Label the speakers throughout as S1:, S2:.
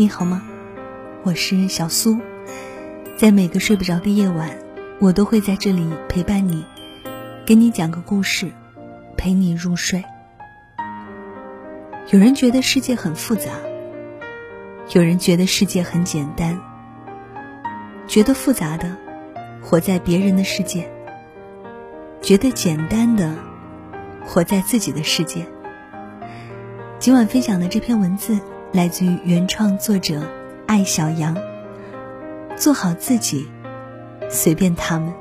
S1: 你好吗？我是小苏，在每个睡不着的夜晚，我都会在这里陪伴你，给你讲个故事，陪你入睡。有人觉得世界很复杂，有人觉得世界很简单。觉得复杂的，活在别人的世界；觉得简单的，活在自己的世界。今晚分享的这篇文字来自于原创作者艾小羊。做好自己，随便他们。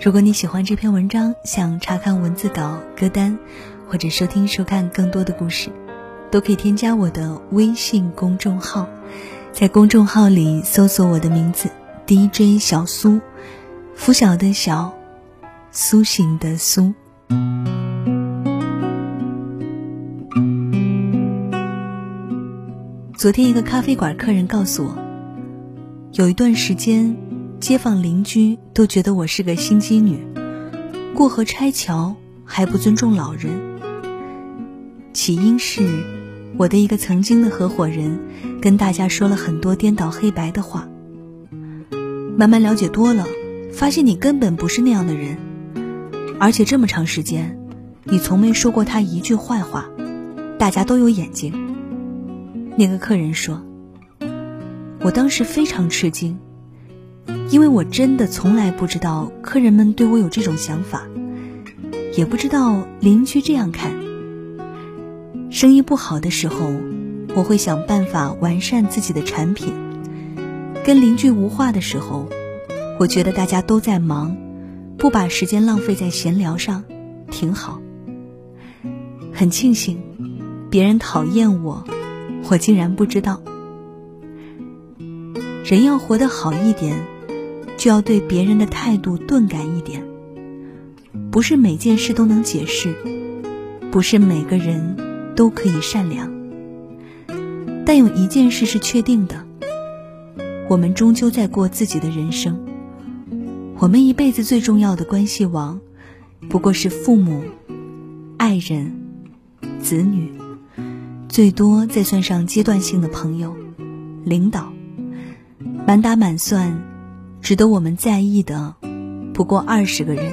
S1: 如果你喜欢这篇文章，想查看文字稿、歌单，或者收听、收看更多的故事，都可以添加我的微信公众号，在公众号里搜索我的名字 DJ 小苏，拂晓的小，苏醒的苏。昨天，一个咖啡馆客人告诉我，有一段时间，街坊邻居都觉得我是个心机女，过河拆桥还不尊重老人。起因是我的一个曾经的合伙人跟大家说了很多颠倒黑白的话。慢慢了解多了，发现你根本不是那样的人，而且这么长时间，你从没说过他一句坏话，大家都有眼睛。那个客人说：“我当时非常吃惊，因为我真的从来不知道客人们对我有这种想法，也不知道邻居这样看。生意不好的时候，我会想办法完善自己的产品；跟邻居无话的时候，我觉得大家都在忙，不把时间浪费在闲聊上，挺好。很庆幸，别人讨厌我。”我竟然不知道，人要活得好一点，就要对别人的态度钝感一点。不是每件事都能解释，不是每个人都可以善良。但有一件事是确定的：我们终究在过自己的人生。我们一辈子最重要的关系网，不过是父母、爱人、子女。最多再算上阶段性的朋友、领导，满打满算，值得我们在意的不过二十个人。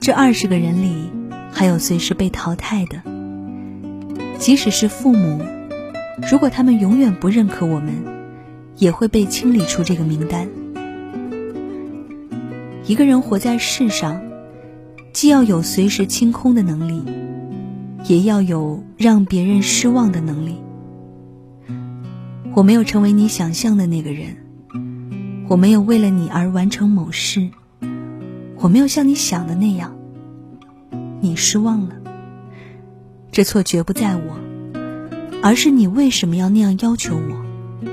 S1: 这二十个人里，还有随时被淘汰的。即使是父母，如果他们永远不认可我们，也会被清理出这个名单。一个人活在世上，既要有随时清空的能力。也要有让别人失望的能力。我没有成为你想象的那个人，我没有为了你而完成某事，我没有像你想的那样。你失望了，这错绝不在我，而是你为什么要那样要求我？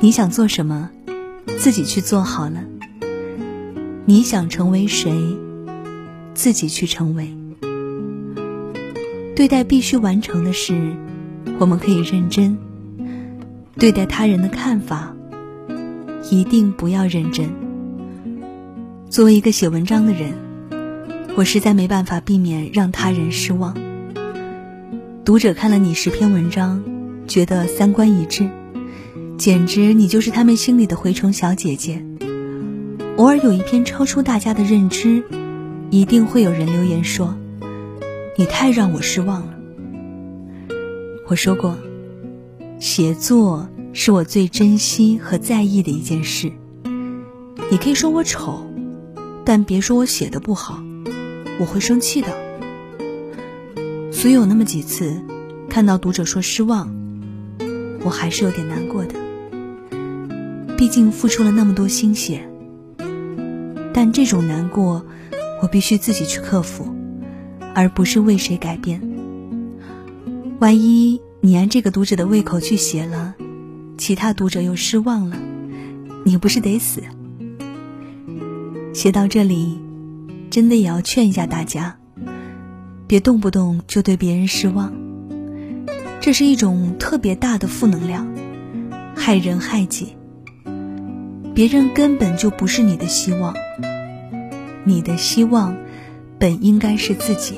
S1: 你想做什么，自己去做好了。你想成为谁，自己去成为。对待必须完成的事，我们可以认真；对待他人的看法，一定不要认真。作为一个写文章的人，我实在没办法避免让他人失望。读者看了你十篇文章，觉得三观一致，简直你就是他们心里的蛔虫小姐姐。偶尔有一篇超出大家的认知，一定会有人留言说。你太让我失望了。我说过，写作是我最珍惜和在意的一件事。你可以说我丑，但别说我写的不好，我会生气的。所以有那么几次，看到读者说失望，我还是有点难过的。毕竟付出了那么多心血，但这种难过，我必须自己去克服。而不是为谁改变。万一你按这个读者的胃口去写了，其他读者又失望了，你不是得死？写到这里，真的也要劝一下大家，别动不动就对别人失望，这是一种特别大的负能量，害人害己。别人根本就不是你的希望，你的希望本应该是自己。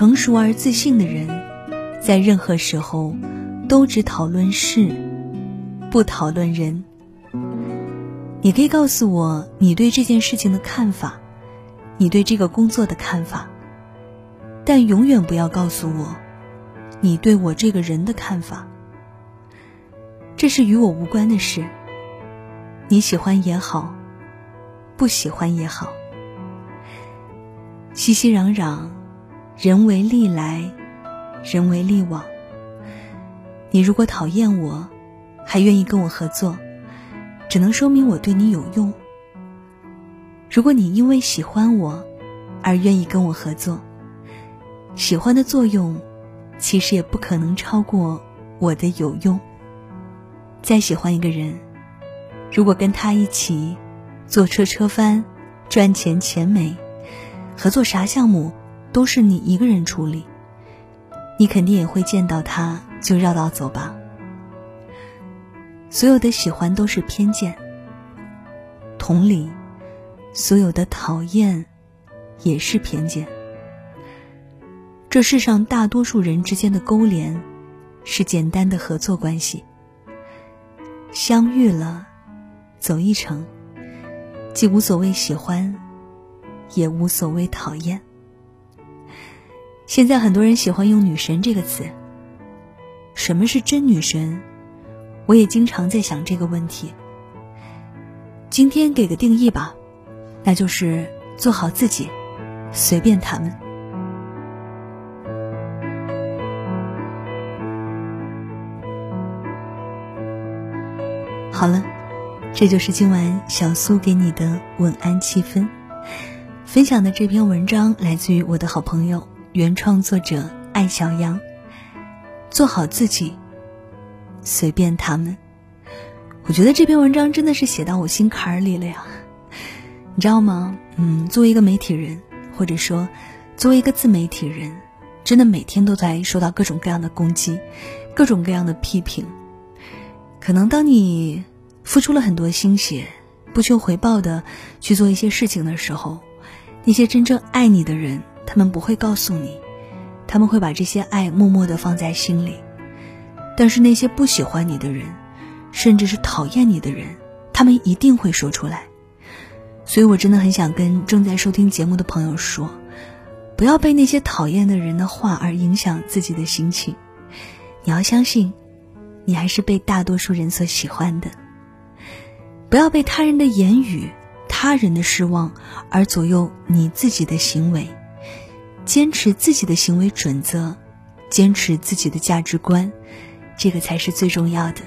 S1: 成熟而自信的人，在任何时候都只讨论事，不讨论人。你可以告诉我你对这件事情的看法，你对这个工作的看法，但永远不要告诉我你对我这个人的看法。这是与我无关的事。你喜欢也好，不喜欢也好。熙熙攘攘，人为利来，人为利往。你如果讨厌我，还愿意跟我合作，只能说明我对你有用。如果你因为喜欢我，而愿意跟我合作，喜欢的作用，其实也不可能超过我的有用。再喜欢一个人，如果跟他一起坐车车翻，赚钱钱没。合作啥项目都是你一个人处理，你肯定也会见到他就绕道走吧。所有的喜欢都是偏见，同理，所有的讨厌也是偏见。这世上大多数人之间的勾连，是简单的合作关系。相遇了，走一程，既无所谓喜欢。也无所谓讨厌。现在很多人喜欢用“女神”这个词。什么是真女神？我也经常在想这个问题。今天给个定义吧，那就是做好自己，随便他们。好了，这就是今晚小苏给你的晚安气氛。分享的这篇文章来自于我的好朋友原创作者艾小羊。做好自己，随便他们。我觉得这篇文章真的是写到我心坎儿里了呀，你知道吗？嗯，作为一个媒体人，或者说作为一个自媒体人，真的每天都在受到各种各样的攻击，各种各样的批评。可能当你付出了很多心血，不求回报的去做一些事情的时候。那些真正爱你的人，他们不会告诉你，他们会把这些爱默默的放在心里。但是那些不喜欢你的人，甚至是讨厌你的人，他们一定会说出来。所以我真的很想跟正在收听节目的朋友说，不要被那些讨厌的人的话而影响自己的心情。你要相信，你还是被大多数人所喜欢的。不要被他人的言语。他人的失望而左右你自己的行为，坚持自己的行为准则，坚持自己的价值观，这个才是最重要的。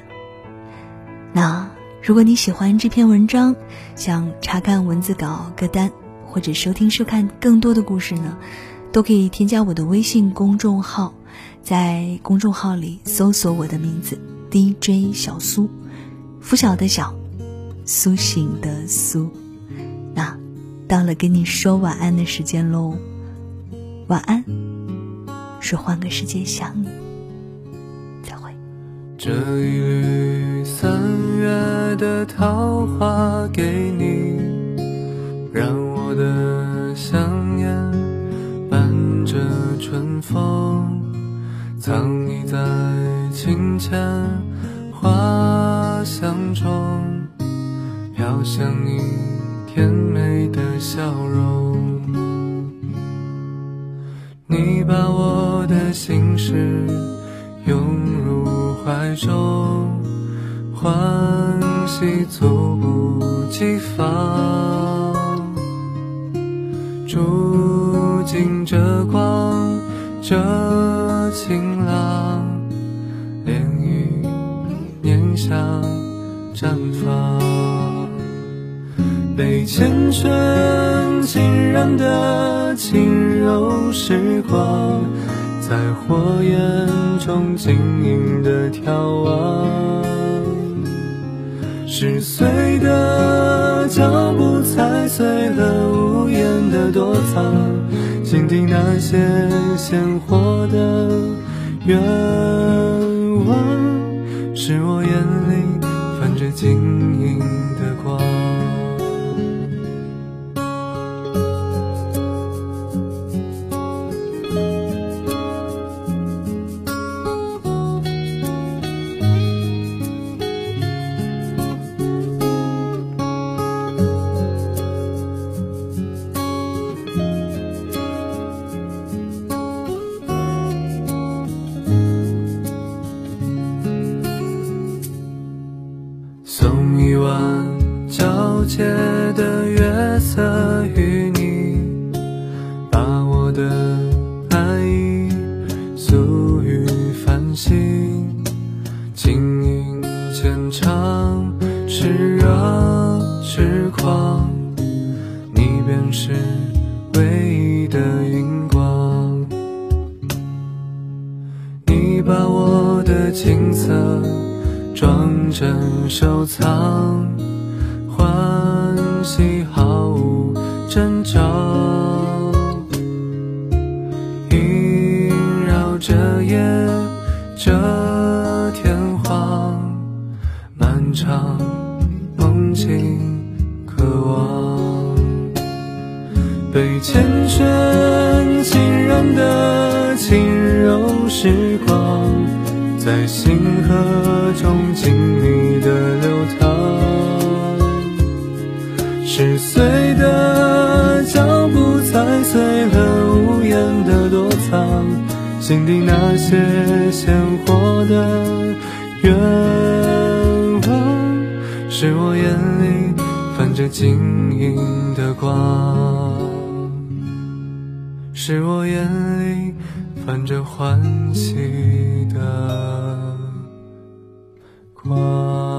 S1: 那如果你喜欢这篇文章，想查看文字稿歌单或者收听收看更多的故事呢，都可以添加我的微信公众号，在公众号里搜索我的名字 DJ 小苏，拂晓的小，苏醒的苏。那，到了跟你说晚安的时间喽。晚安，说换个世界想你。再会。
S2: 这一缕三月的桃花给你，让我的想念伴着春风，藏匿在清浅花香中，飘向你。甜美的笑容，心事拥入怀中，欢喜猝不及防，住进这光，这晴朗，莲雨念想绽放。被缱绻浸染的轻柔时光，在火焰中晶莹的眺望。十岁的脚步踩碎了屋檐的躲藏，倾听那些鲜活的愿望，是我眼里泛着晶莹的光。轻吟浅唱，炽热痴狂，你便是唯一的荧光。你把我的青涩装帧收藏，欢喜毫无征兆。漫长梦境，渴望被缱绻浸染的轻柔时光，在星河中静谧的流淌，逝碎的脚步踩碎了无言的躲藏。心底那些这晶莹的光，是我眼里泛着欢喜的光。